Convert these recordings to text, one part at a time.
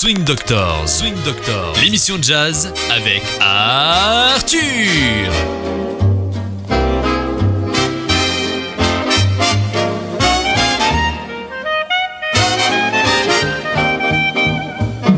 Swing Doctor, Swing Doctor, l'émission de jazz avec Arthur.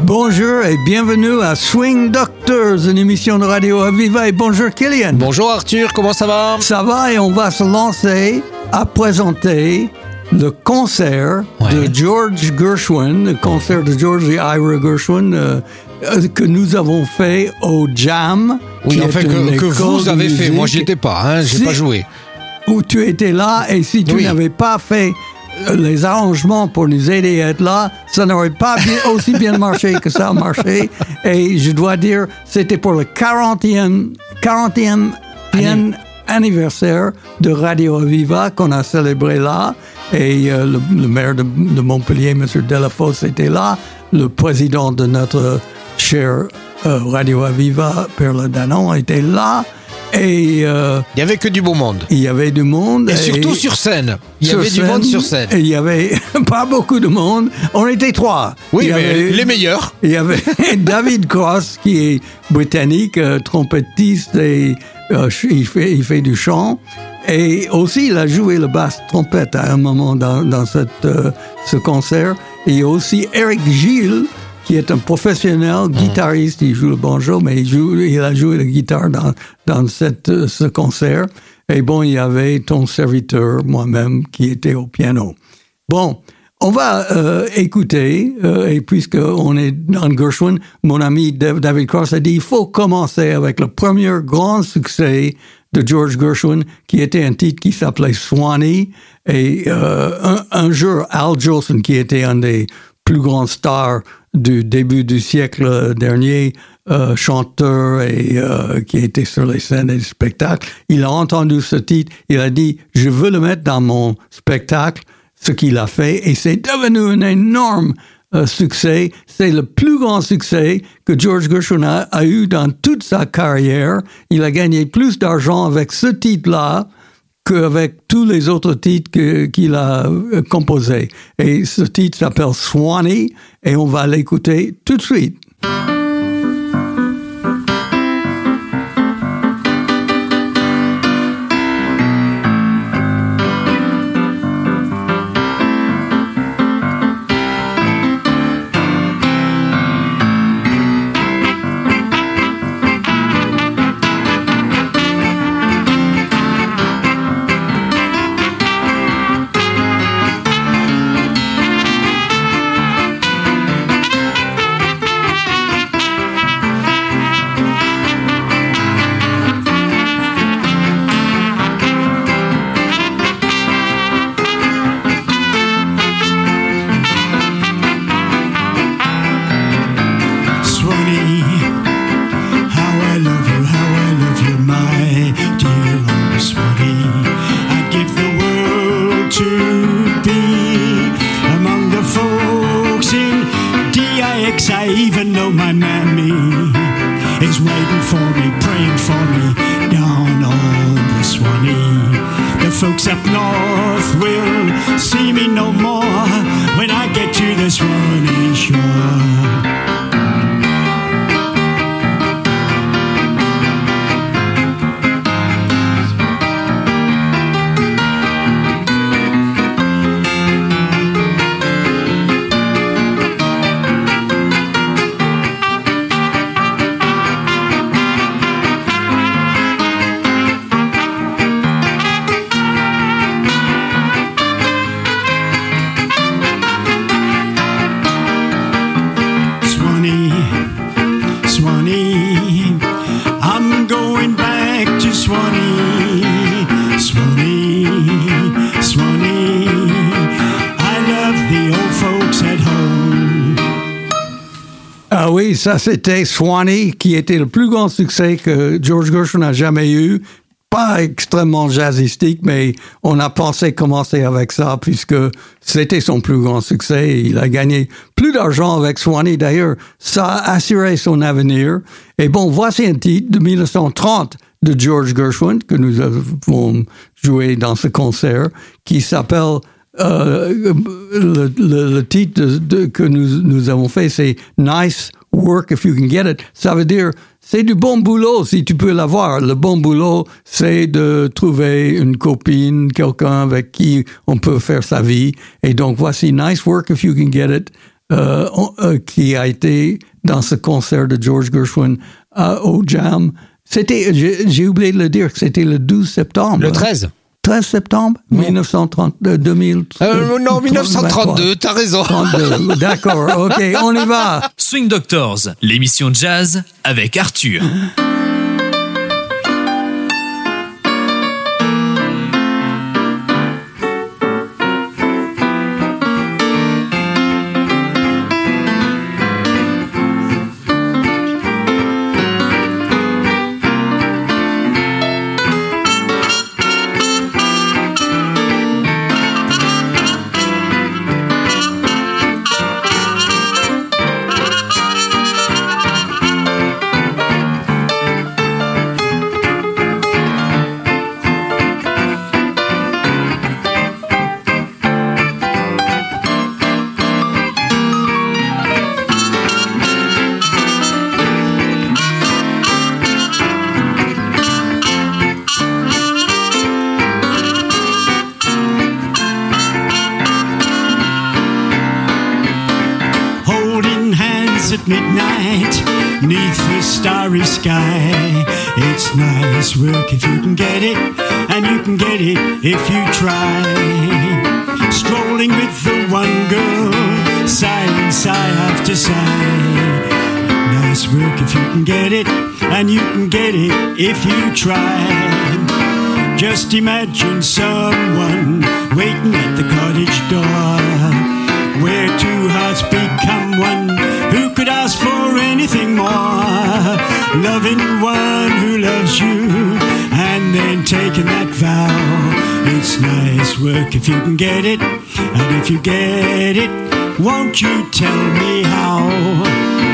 Bonjour et bienvenue à Swing Doctors, une émission de radio Aviva. Et bonjour Killian. Bonjour Arthur, comment ça va? Ça va et on va se lancer à présenter le concert Ouais. de George Gershwin, le concert de George et Ira Gershwin euh, euh, que nous avons fait au Jam. Oui, qui est une que, vous avez fait, moi j'y étais pas, hein, j'ai Si. pas joué. Où tu étais là et si tu Oui. n'avais pas fait euh, les arrangements pour nous aider à être là, ça n'aurait pas bien- aussi bien marché que ça a marché. Et je dois dire, c'était pour le 40e, 40e bien anniversaire de Radio Aviva qu'on a célébré là. Et euh, le, le maire de, de Montpellier, M. Delafosse, était là. Le président de notre cher euh, Radio Aviva, Perle Danon, était là. Et euh, Il y avait que du beau monde. il y avait du monde. Et surtout sur scène. Il y avait du monde sur scène. et Il y avait pas beaucoup de monde. On était trois. Oui, il mais avait, les meilleurs. Il y avait David Cross, qui est britannique, euh, trompettiste, et euh, il, fait, il fait du chant. Et aussi, il a joué le basse trompette à un moment dans, dans cette, euh, ce concert. Et il y a aussi Eric Gilles, qui est un professionnel guitariste. Il joue le banjo, mais il, joue, il a joué la guitare dans, dans cette, euh, ce concert. Et bon, il y avait ton serviteur, moi-même, qui était au piano. Bon, on va euh, écouter, euh, et puisque on est dans Gershwin, mon ami Dav- David Cross a dit il faut commencer avec le premier grand succès de George Gershwin, qui était un titre qui s'appelait Swanee. Et euh, un, jour, Al Jolson, qui était un des plus grands stars du début du siècle dernier, euh, chanteur et euh, qui était sur les scènes et les spectacles, il a entendu ce titre, il a dit je veux le mettre dans mon spectacle ce qu'il a fait et c'est devenu un énorme euh, succès. C'est le plus grand succès que George Gershwin a, eu dans toute sa carrière. Il a gagné plus d'argent avec ce titre-là qu'avec tous les autres titres qu'il a euh, composés. Et ce titre s'appelle Swanee et on va l'écouter tout de suite. Ça c'était Swanee, qui était le plus grand succès que George Gershwin a jamais eu. Pas extrêmement jazzistique, mais on a pensé commencer avec ça puisque c'était son plus grand succès. Il a gagné plus d'argent avec Swanee. D'ailleurs, ça a assuré son avenir. Et bon, voici un titre de 1930 de George Gershwin que nous avons joué dans ce concert qui s'appelle euh, le, titre que nous, avons fait, c'est Nice Work If You Can Get It. Ça veut dire, c'est du bon boulot si tu peux l'avoir. Le bon boulot, c'est de trouver une copine, quelqu'un avec qui on peut faire sa vie. Et donc, voici Nice Work If You Can Get It, euh, euh, qui a été dans ce concert de George Gershwin au Jam. C'était, j'ai oublié de le dire, c'était le 12 septembre. Le hein. 13 13 septembre 1930, euh, 2000. Euh, Non, 1932, t'as raison. 32, d'accord, ok, on y va. Swing Doctors, l'émission de jazz avec Arthur. Midnight neath the starry sky. It's nice work if you can get it, and you can get it if you try. Strolling with the one girl, sigh sigh after sigh. Nice work if you can get it, and you can get it if you try. Just imagine someone waiting at the cottage door where two hearts become one. Who could ask for anything more? Loving one who loves you and then taking that vow. It's nice work if you can get it, and if you get it, won't you tell me how?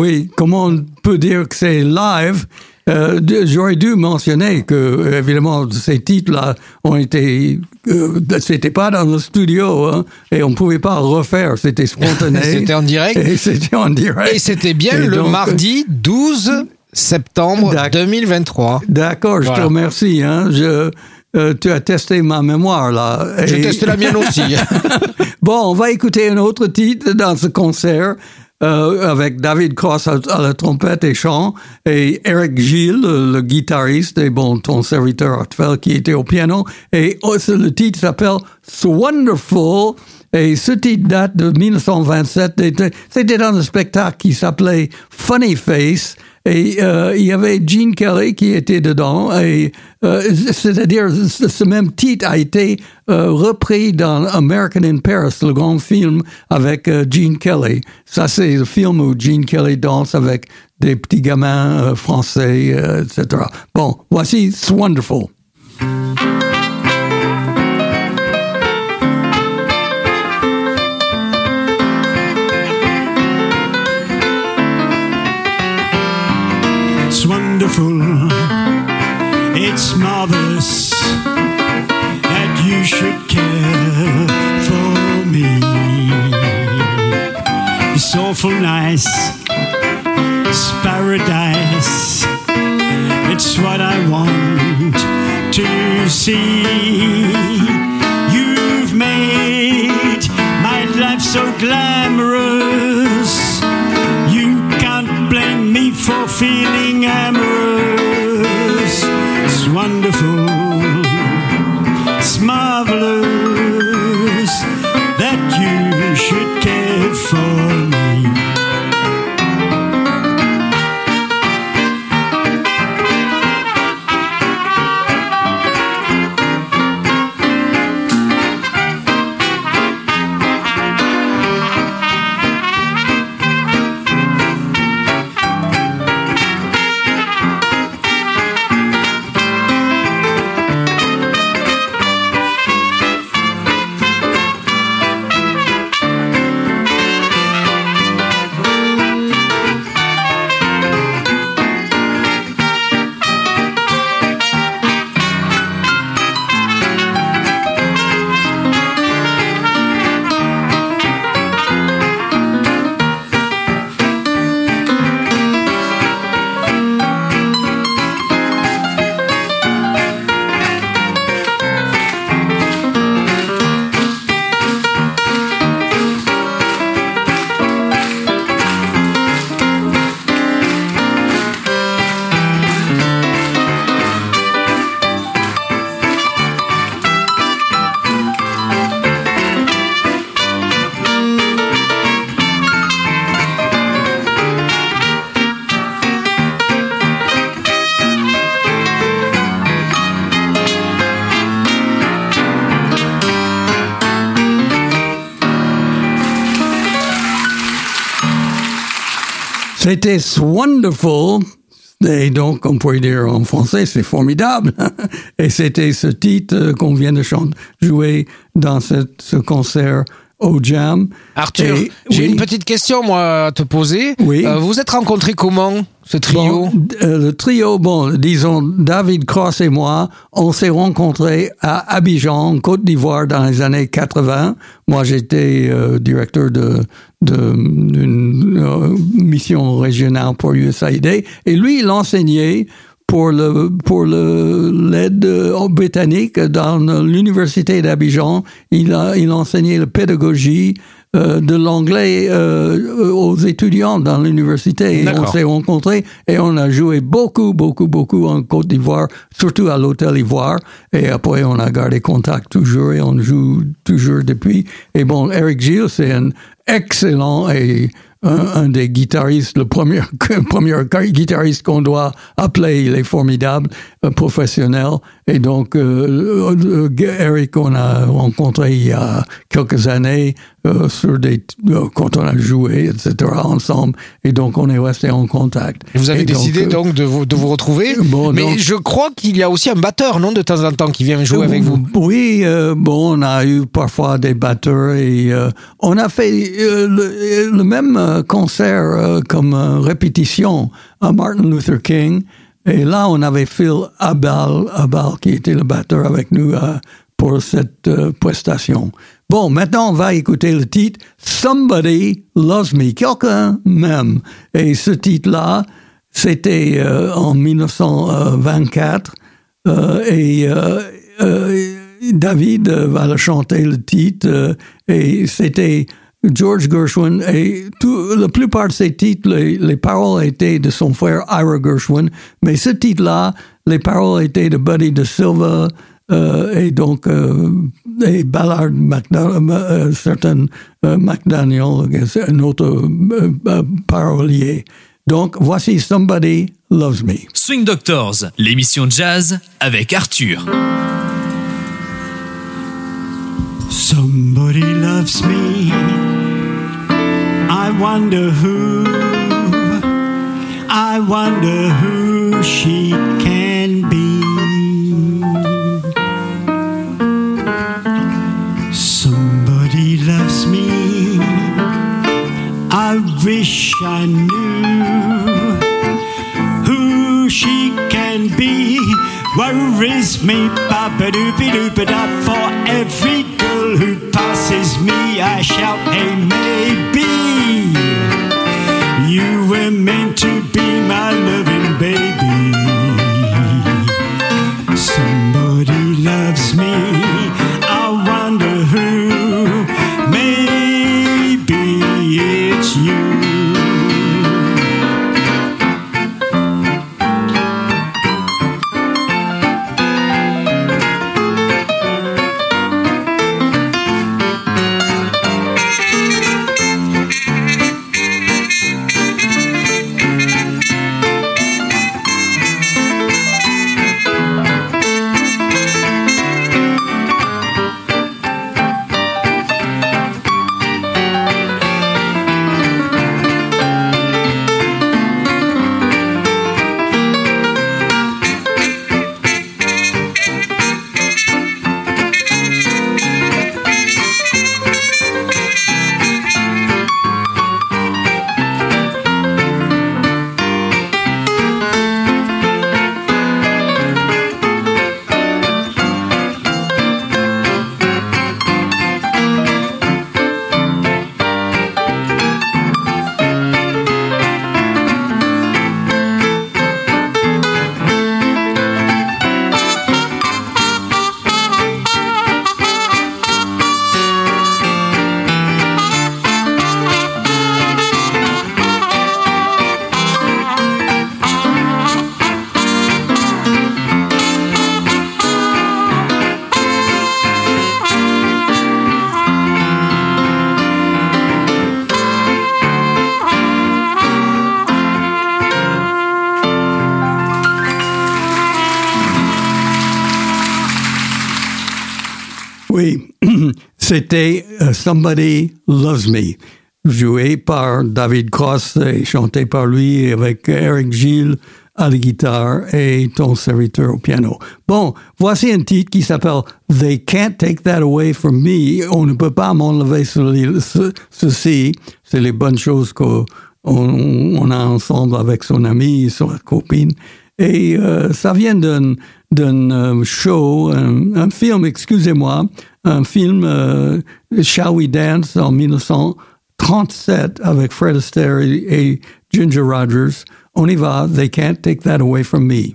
Oui, comment on peut dire que c'est live Euh, J'aurais dû mentionner que, évidemment, ces titres-là ont été. euh, c'était pas dans le studio, hein, et on pouvait pas refaire, c'était spontané. C'était en direct. Et c'était en direct. Et c'était bien Et le donc, mardi 12 septembre D'ac- 2023. D'accord, je te remercie. Hein, je, euh, tu as testé ma mémoire, là. Je Et- teste la mienne aussi. Bon, on va écouter un autre titre dans ce concert euh, avec David Cross à, la trompette et chant et Eric Gilles, le, guitariste et bon, ton serviteur actuel qui était au piano. Et oh, le titre s'appelle So Wonderful. Et ce titre date de 1927. C'était- C'était dans un spectacle qui s'appelait Funny Face. Et euh, il y avait Gene Kelly qui était dedans. Et euh, c'est-à-dire, ce, même titre a été euh, repris dans American in Paris, le grand film avec Gene Kelly. Ça, c'est le film où Gene Kelly danse avec des petits gamins français, etc. Bon, voici It's Wonderful. It's marvelous that you should care for me. It's awful nice. It's paradise. It's what I want to see. You've made my life so glamorous. You can't blame me for feeling amorous. Wonderful. It's marvelous C'était wonderful. Et donc, on pourrait dire en français, c'est formidable. Et c'était ce titre euh, qu'on vient de chanter, jouer dans ce, ce concert au Jam. Arthur, j'ai oui. une petite question moi à te poser. Oui. Euh, vous êtes rencontrés comment, ce trio? Bon, euh, le trio, bon, disons, David Cross et moi, on s'est rencontrés à Abidjan, en Côte d'Ivoire, dans les années 80. Moi, j'étais euh, directeur de- d'une euh, mission régionale pour USAID, et lui, il enseignait pour le pour le l'aide euh, britannique dans l'université d'Abidjan. Il a il enseignait la pédagogie euh, de l'anglais euh, aux étudiants dans l'université. Et on s'est rencontrés et on a joué beaucoup, beaucoup, beaucoup en Côte d'Ivoire, surtout à l'Hôtel Ivoire. Et après, on a gardé contact toujours et on joue toujours depuis. Et bon, Eric Gilles, c'est un excellent et un, des guitaristes, le premier, premier guitariste qu'on doit appeler, il est formidable, euh, professionnel. Et donc, euh, euh, Eric, on a rencontré il y a quelques années euh, sur des, euh, quand on a joué, etc. ensemble. Et donc, on est resté en contact. Et Vous avez Et décidé euh, donc de vous, de vous retrouver. Bon, Mais donc- je crois qu'il y a aussi un batteur, non, de temps en temps, qui vient jouer avec vous. Oui, euh, bon, on a eu parfois des batteurs et euh, on a fait euh, le, le même euh, concert euh, comme euh, répétition à Martin Luther King. Et là, on avait Phil Abal, Abal qui était le batteur avec nous euh, pour cette euh, prestation. Bon, maintenant, on va écouter le titre Somebody Loves Me. Quelqu'un m'aime. Et ce titre-là, c'était euh, en 1924. Euh, et David va le chanter le titre et c'était George Gershwin et tout, la plupart de ces titres, les, les paroles étaient de son frère Ira Gershwin, mais ce titre-là, les paroles étaient de Buddy de Silva euh, et donc euh, et Ballard McDonald, euh, certain euh, McDaniel, un autre euh, euh, parolier. Donc voici Somebody Loves Me. Swing Doctors, l'émission jazz avec Arthur. Somebody loves me. I wonder who. I wonder who she can be. Somebody loves me. I wish I knew who she can be. Worries me, ba ba doo ba doo. For every girl who passes me, I shout, hey, c'était euh, Somebody Loves Me, joué par David Cross et chanté par lui avec Eric Gilles à la guitare et ton serviteur au piano. Bon, voici un titre qui s'appelle They Can't Take That Away From Me. On ne peut pas m'enlever ce- ce- ceci. C'est les bonnes choses qu'on on a ensemble avec son ami, sa copine. Et euh, ça vient d'un euh, show, un film, excusez-moi, un film euh, Shall We Dance en 1937 avec Fred Astaire et, Ginger Rogers. On y va, They Can't Take That Away From Me.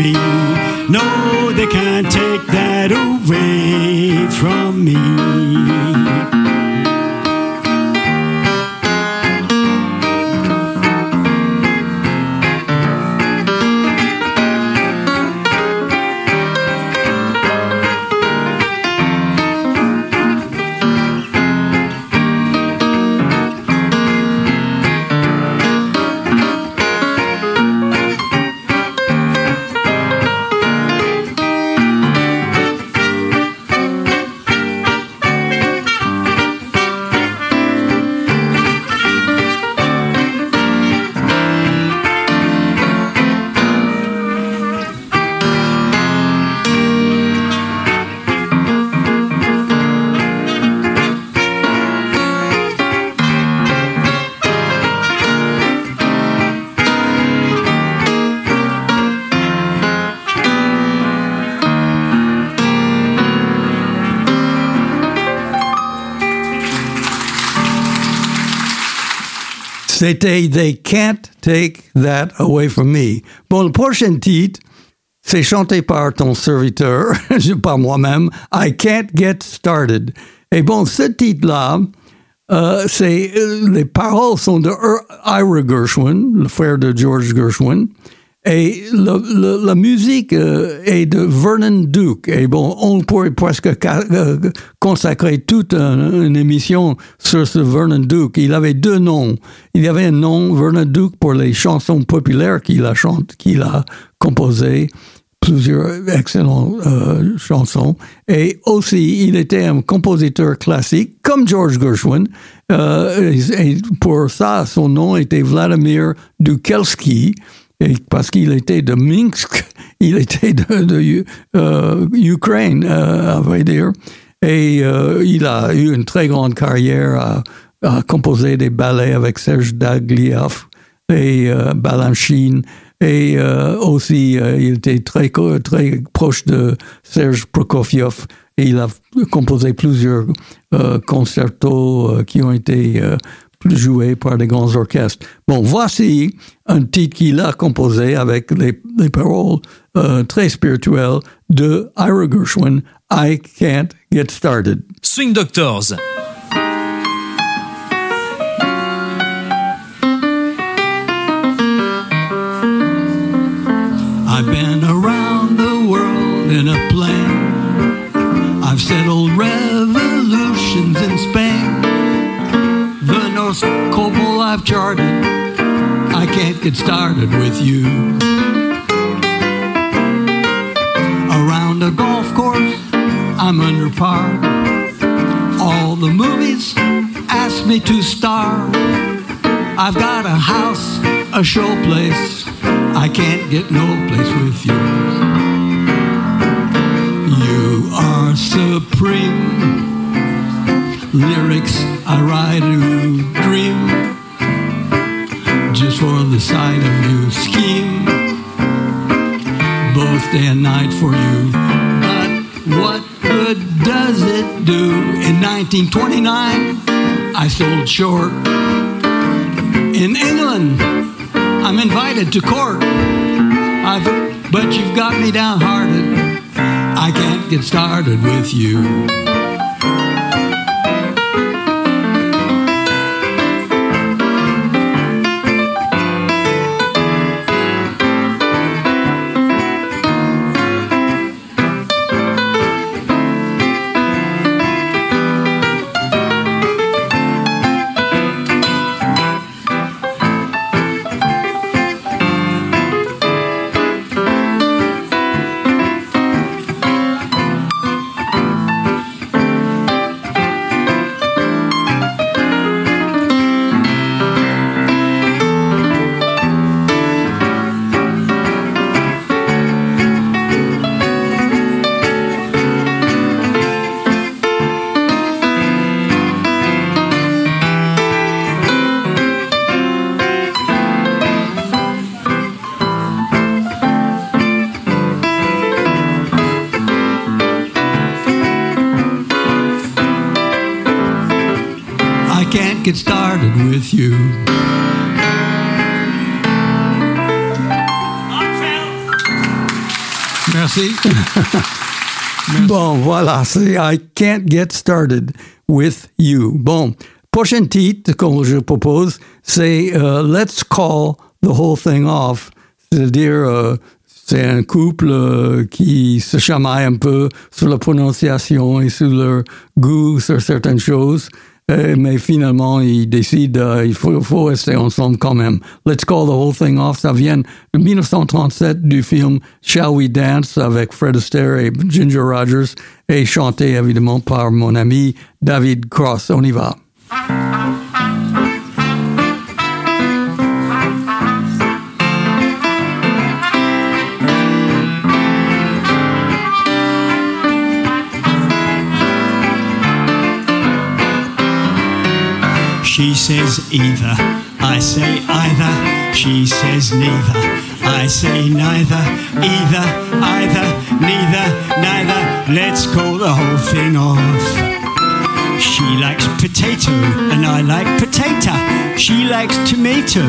Me. No, they can't take that away from me. They Can't Take That Away From Me. Bon, le prochain titre, c'est chanté par ton serviteur, par moi-même, I Can't Get Started. Et bon, ce titre-là, euh, c'est euh, les paroles sont de Ir- Ira Gershwin, le frère de George Gershwin, et la musique euh, est de Vernon Duke. Et bon, on pourrait presque euh, consacrer toute un- une émission sur ce Vernon Duke. Il avait deux noms. Il y avait un nom, Vernon Duke, pour les chansons populaires qu'il a qu'il a composées plusieurs excellentes euh, chansons. Et aussi, il était un compositeur classique, comme George Gershwin. Et pour ça, son nom était Vladimir Dukelski, et parce qu'il était de Minsk, il était de, de euh, Ukraine, euh, à vrai dire. Et euh, il a eu une très grande carrière à, composer des ballets avec Serge Dagliev et euh, Balanchine. Et aussi, il était très, très proche de Serge Prokofiev. Et il a composé plusieurs concertos qui ont été joué par des grands orchestres. Bon, voici un titre qu'il a composé avec les, les paroles euh, très spirituelles de Ira Gershwin, I Can't Get Started. Swing Doctors. I've been around the world in a North Pole I've charted. I can't get started with you. Around a golf course, I'm under par. All the movies ask me to star. I've got a house, a showplace. I can't get no place with you. You are supreme. Lyrics I write to dream. Just for the sight of you, scheme. Both day and night for you. But what good does it do? In 1929, I sold short. In England, I'm invited to court. I've, but you've got me downhearted. I can't get started with you. I can't get started with you. Merci. Bon, voilà, c'est I Can't Get Started with You. Bon, prochain titre que je propose, c'est euh, Let's Call the Whole Thing Off. C'est-à-dire, euh, c'est un couple euh, qui se chamaille un peu sur la prononciation et sur leur goût sur certaines choses. Euh, mais finalement, ils décident euh, il faut, faut rester ensemble quand même. Let's call the whole thing off. Ça vient de 1937 du film Shall We Dance avec Fred Astaire et Ginger Rogers et chanté évidemment par mon ami David Cross. On y va. She says either, I say either. She says neither, I say neither. Either, either, neither, neither. Let's call the whole thing off. She likes potato and I like potato. She likes tomato,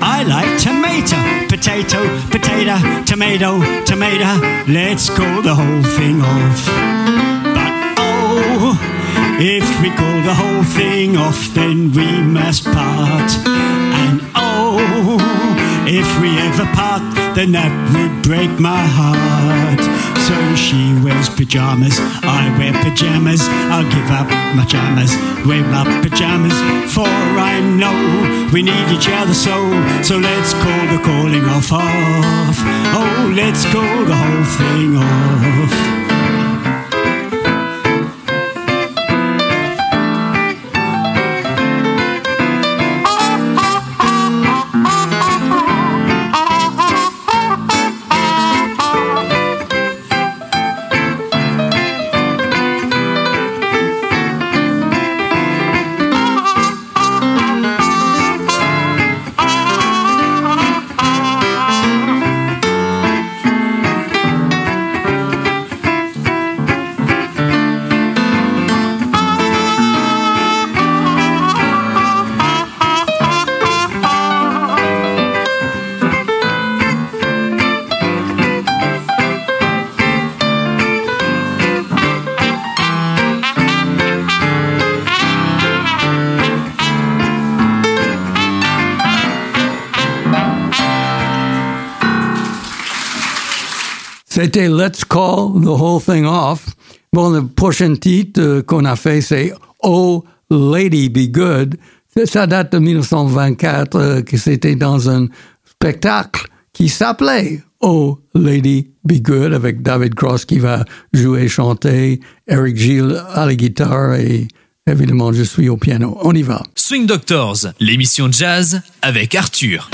I like tomato. Potato, potato, tomato, tomato. Let's call the whole thing off. But oh, if we call the whole thing off, then we must part. And oh, if we ever part, then that would break my heart. So she wears pajamas, I wear pajamas. I'll give up my pajamas, wear my pajamas. For I know we need each other so. So let's call the calling off off. Oh, let's call the whole thing off. Let's Call the Whole Thing Off. Bon, le prochain titre euh, qu'on a fait, c'est Oh Lady Be Good. Ça- date de 1924, euh, que c'était dans un spectacle qui s'appelait Oh Lady Be Good avec David Cross qui va jouer, chanter, Eric Gilles à la guitare et évidemment je suis au piano. On y va. Swing Doctors, l'émission jazz avec Arthur.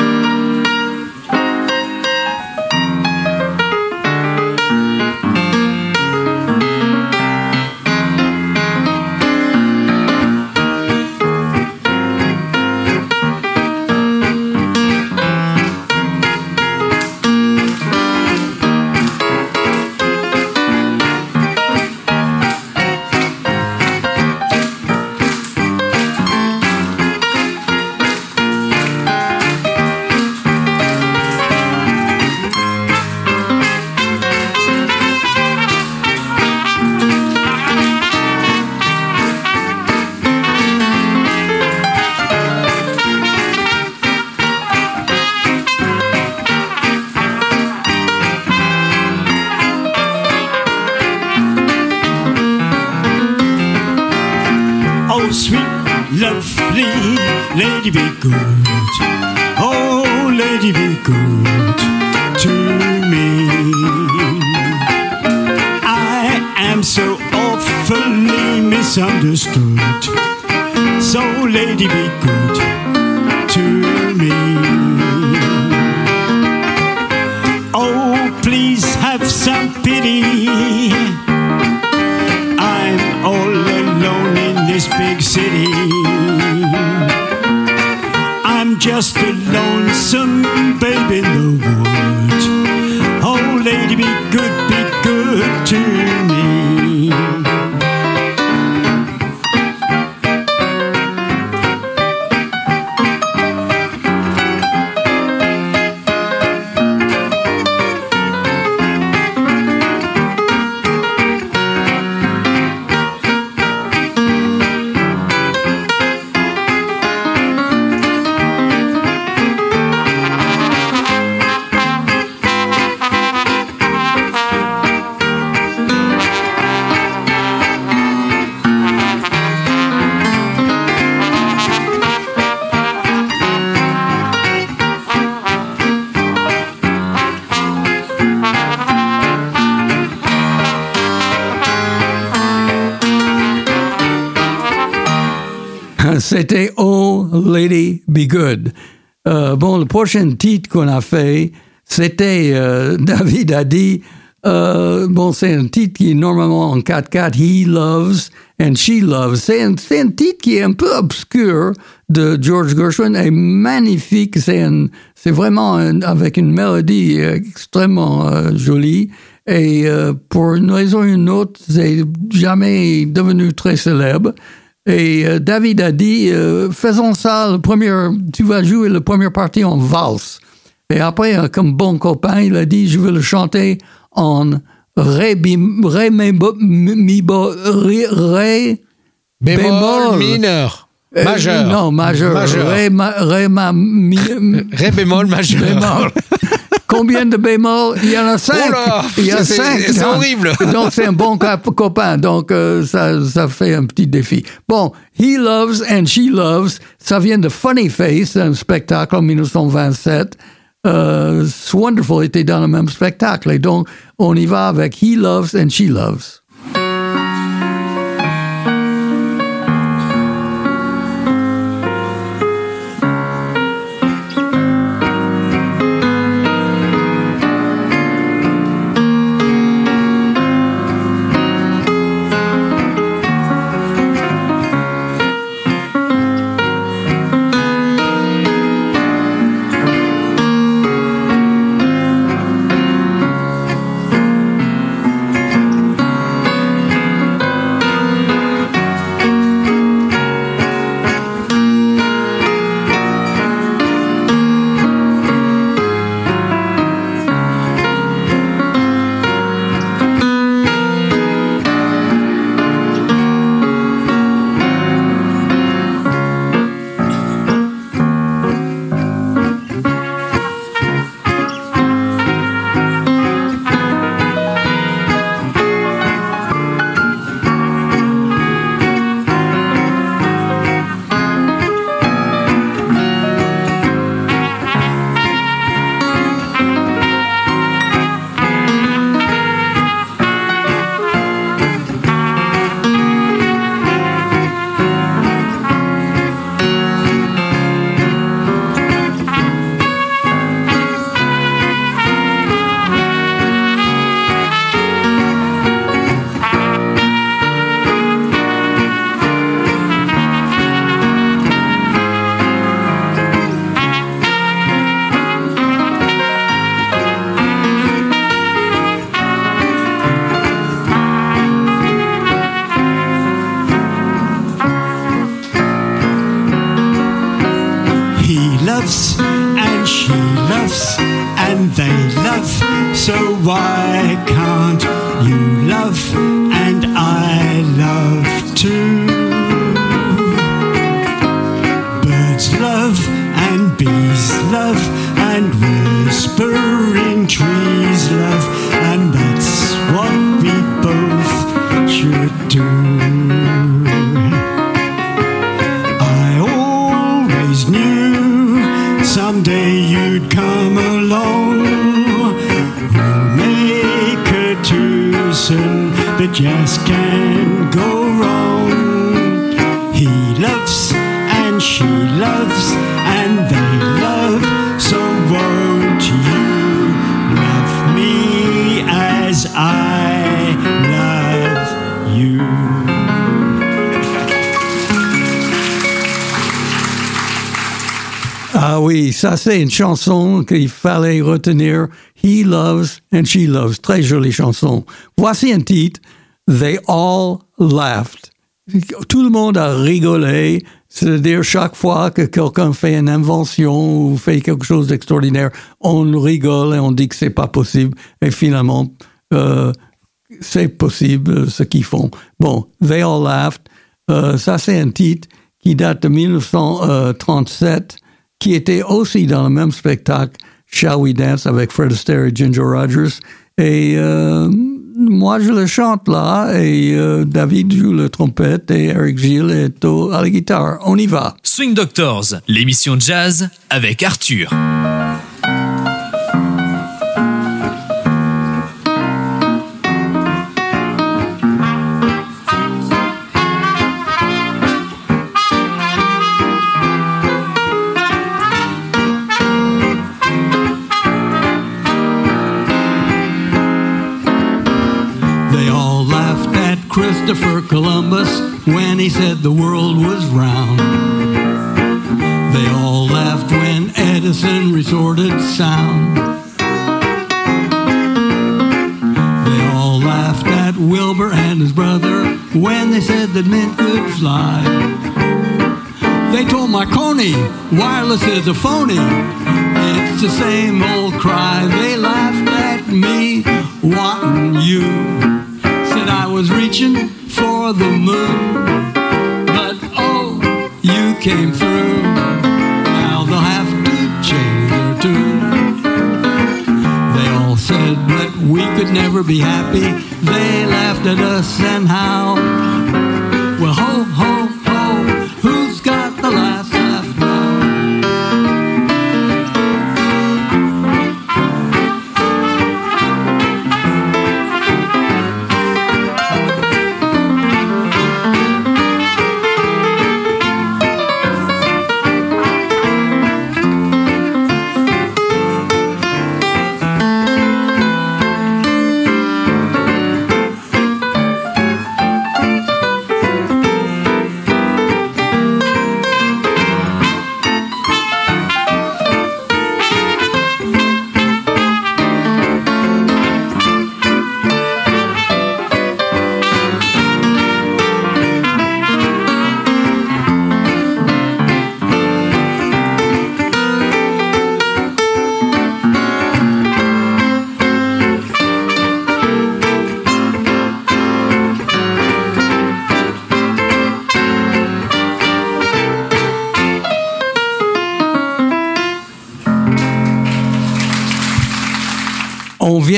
Some pity. Euh, bon, le prochain titre qu'on a fait, c'était euh, David a dit. euh, bon, c'est un titre qui est normalement en 4-4, He Loves and She Loves. C'est un, un titre qui est un peu obscur de George Gershwin et magnifique. C'est vraiment avec une mélodie extrêmement jolie. Et pour une raison ou une autre, c'est jamais devenu très célèbre. Et euh, David a dit, euh, faisons ça, le premier, tu vas jouer la première partie en valse. Et après, euh, comme bon copain, il a dit, je veux le chanter en ré, bim- ré, mi, mi, bo- ré, ré, Bémol, Bémol. mineur. euh, Majeur. non, majeur. Majeur. Ré, ma, ré, ma, mi, Ré bémol majeur. bémol. Combien de bémols? Il y en a cinq. Oula, Il y a cinq. c'est Donc- horrible. Donc c'est un bon copain. Donc euh, ça, ça fait un petit défi. Bon, He Loves and She Loves, ça vient de Funny Face, un spectacle en 1927. Euh, Wonderful était dans le même spectacle. Et donc on y va avec He Loves and She Loves. Just can't go wrong. He loves and she loves and they love. So won't you love me as I love you? Ah oui, ça c'est une chanson qu'il fallait retenir. He loves and she loves. Très jolie chanson. Voici un titre. They all laughed. Tout le monde a rigolé. C'est-à-dire chaque fois que quelqu'un fait une invention ou fait quelque chose d'extraordinaire, on rigole et on dit que c'est pas possible. Et finalement, euh, c'est possible ce qu'ils font. Bon, They All Laughed, euh, ça c'est un titre qui date de 1937, qui était aussi dans le même spectacle, Shall We Dance, avec Fred Astaire et Ginger Rogers. Et euh, moi, je le chante là, et euh, David joue le trompette, et Eric Gilles est au- à la guitare. On y va. Swing Doctors, l'émission jazz avec Arthur. Christopher Columbus when he said the world was round. They all laughed when Edison resorted sound. They all laughed at Wilbur and his brother when they said that men could fly. They told Marconi wireless is a phony. It's the same old cry. They laughed at me wanting you. Was reaching for the moon. But oh, you came through. Now they'll have to change their tune. They all said that we could never be happy. They laughed at us and how.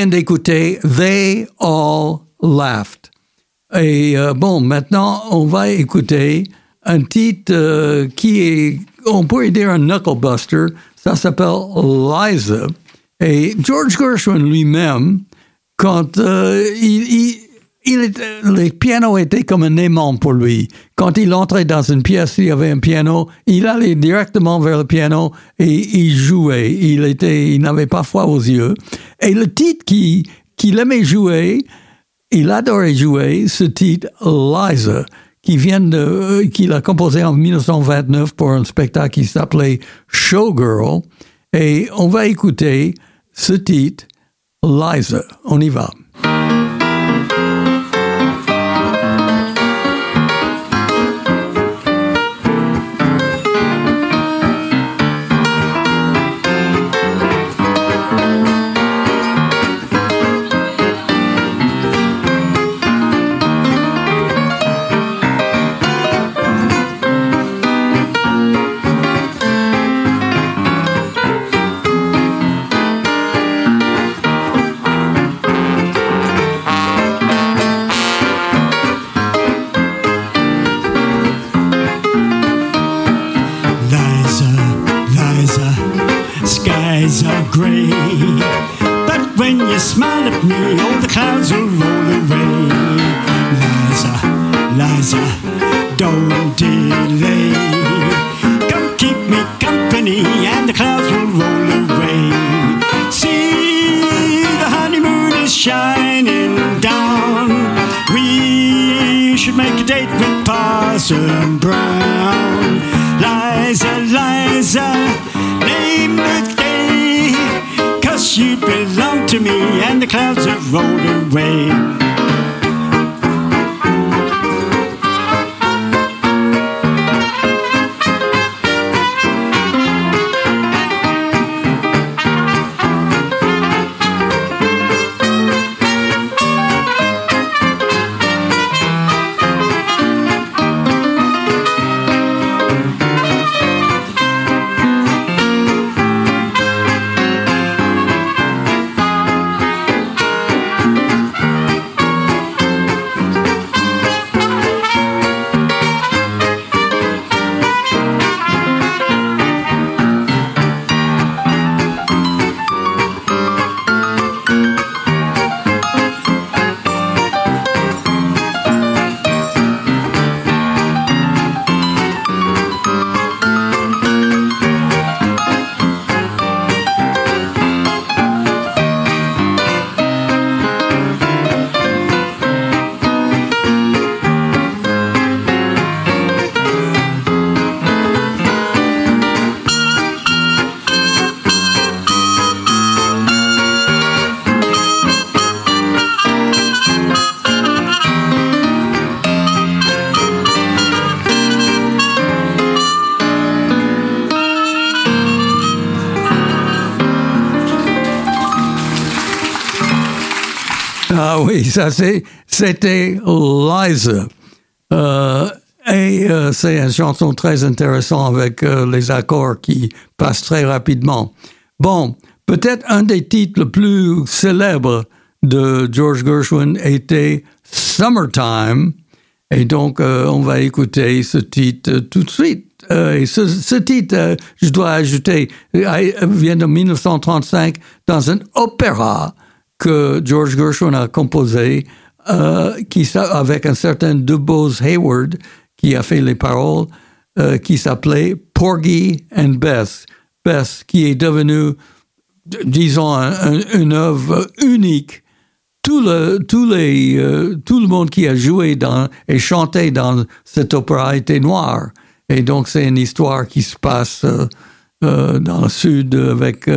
D'écouter They All Laughed. Et euh, bon, maintenant, on va écouter un titre euh, qui est, on pourrait dire un knucklebuster. Ça s'appelle Liza. Et George Gershwin lui-même, quand euh, il, il, il était- le piano était comme un aimant pour lui. Quand il entrait dans une pièce, il y avait un piano, il allait directement vers le piano et il jouait. Il était, il n'avait pas froid aux yeux. Et le titre qui- qu'il aimait jouer, il adorait jouer ce titre Liza, qui vient de, euh, qu'il a composé en 1929 pour un spectacle qui s'appelait Showgirl. Et on va écouter ce titre Liza. On y va. All the clouds will roll away. Ça c'était Liza. Euh, et euh, c'est une chanson très intéressante avec euh, les accords qui passent très rapidement. Bon, peut-être un des titres les plus célèbres de George Gershwin était Summertime. Et donc, on va écouter ce titre tout de suite. Et ce, titre, je dois ajouter, vient de 1935 dans un opéra que George Gershwin a composé euh, avec un certain DuBose Hayward qui a fait les paroles, euh, qui s'appelait Porgy and Bess. Bess, qui est devenu, disons, un- un- une œuvre unique tout le, les, euh, tout le monde qui a joué dans, et chanté dans cet opéra était noir. Et donc, c'est une histoire qui se passe dans le sud avec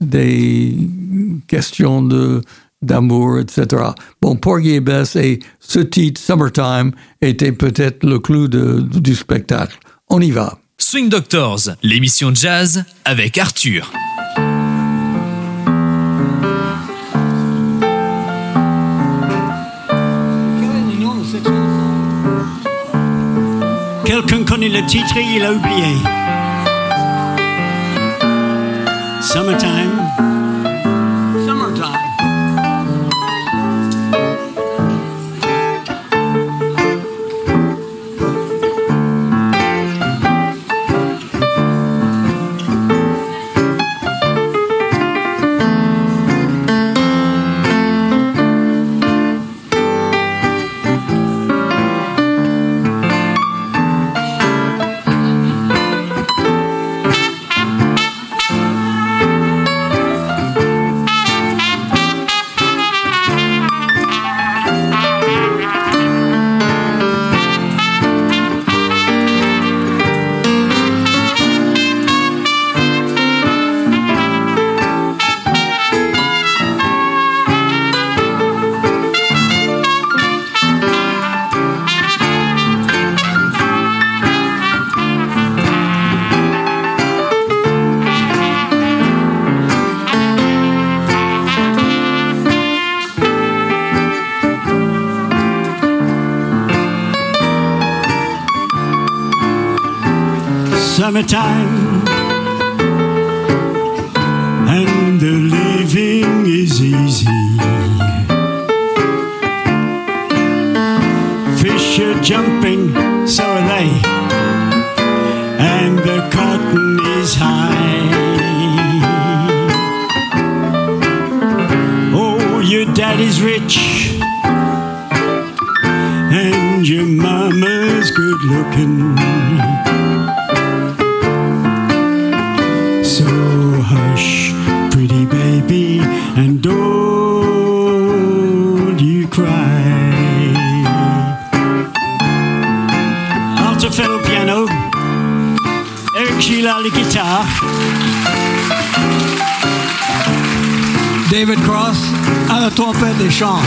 des questions de d'amour, etc. Bon, Porgy et Bess et ce titre, Summertime, était peut-être le clou de- du spectacle. On y va. Swing Doctors, l'émission jazz avec Arthur. Quelqu'un connaît le titre et il a oublié. Summertime. summertime and the living is easy. Fish are jumping, so are they, and the cotton is high. Oh, your daddy's rich. And your mama's good looking. Les guitares. David Cross à la trompette et chant.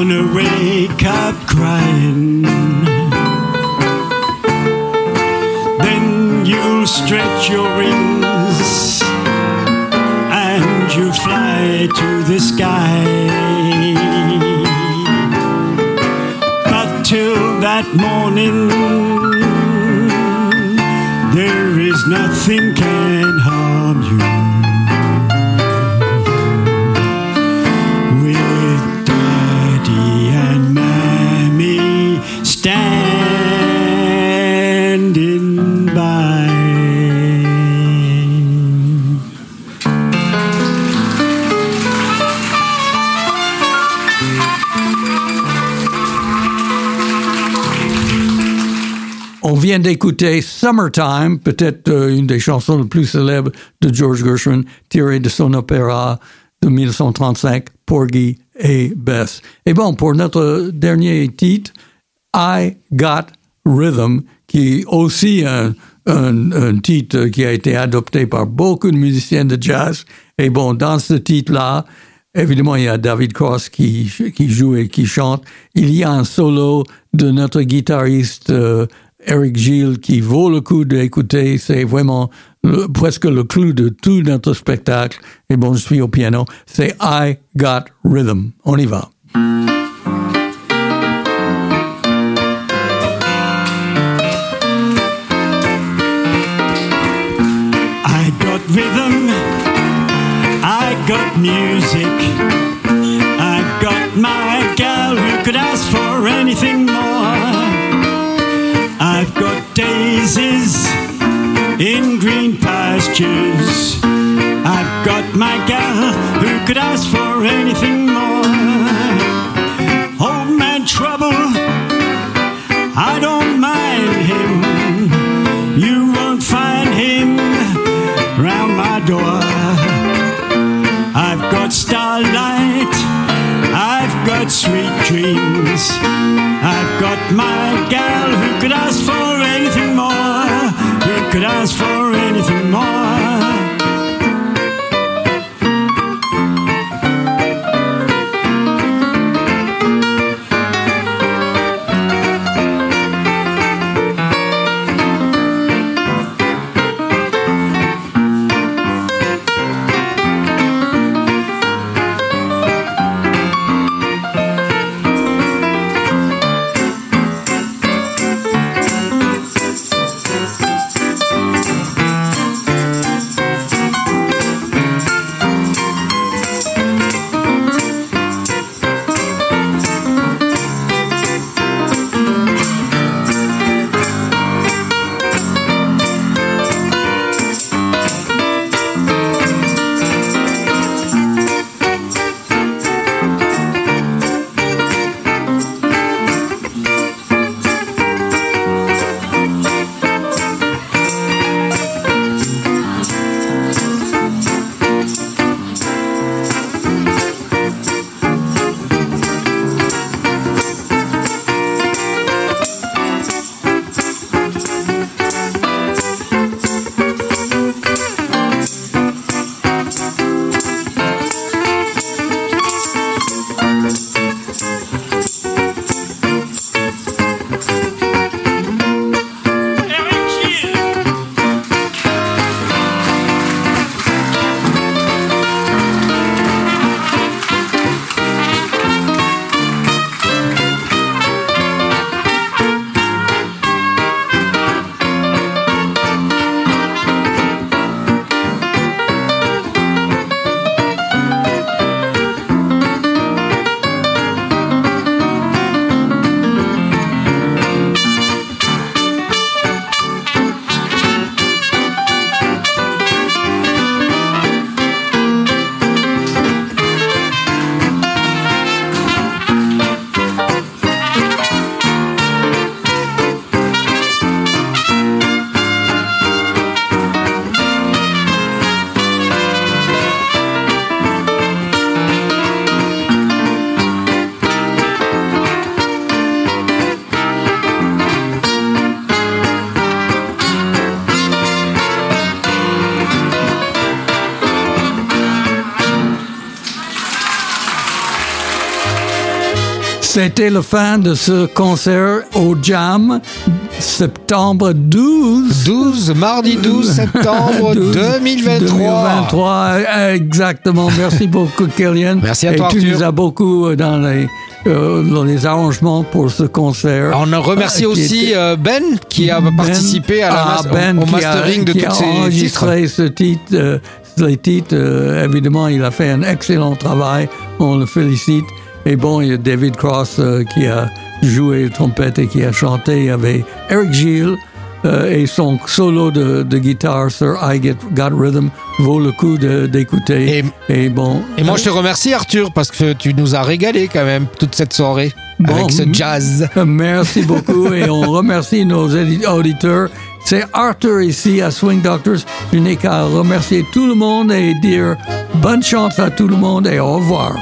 Gonna wake up crying. Then you'll stretch your wings and you fly to the sky. But till that morning, there is nothing d'écouter Summertime, peut-être euh, une des chansons les plus célèbres de George Gershwin, tirée de son opéra de 1935, Porgy et Bess. Et bon, pour notre dernier titre, I Got Rhythm, qui est aussi un, un, titre qui a été adopté par beaucoup de musiciens de jazz. Et bon, dans ce titre-là, Évidemment, il y a David Cross qui, qui joue et qui chante. Il y a un solo de notre guitariste euh, Eric Gilles qui vaut le coup d'écouter. C'est vraiment le- presque le clou de tout notre spectacle. Et bon, je suis au piano. C'est I Got Rhythm. On y va. I got rhythm, I got music, I got my gal who could ask for anything more. Daisies in green pastures. I've got my gal who could ask for anything more. Sweet dreams. I've got my gal who could ask for anything more, who could ask for anything more. C'était la fin de ce concert au Jam, septembre 12. 12, mardi 12 septembre 12, 2023. 2023, exactement. Merci beaucoup, Kellyanne. Merci à Et toi, tu Arthur. nous as beaucoup dans les, euh, dans les arrangements pour ce concert. On remercie Euh, aussi était- euh, Ben qui a Ben- participé à la ah, mas- Ben au qui a- mastering de qui toutes a ces titres. enregistré ce titre, euh, les titres. euh, évidemment, il a fait un excellent travail. On le félicite. Et bon, il y a David Cross euh, qui a joué le trompette et qui a chanté avec Eric Gilles. euh, et son solo de, de guitare sur I Get Got Rhythm vaut le coup d'écouter. Et, bon. Et moi, je te remercie, Arthur, parce que tu nous as régalé quand même toute cette soirée Bon, avec ce jazz. Merci beaucoup et on remercie nos auditeurs. C'est Arthur ici à Swing Doctors. Je n'ai qu'à remercier tout le monde et dire bonne chance à tout le monde et au revoir.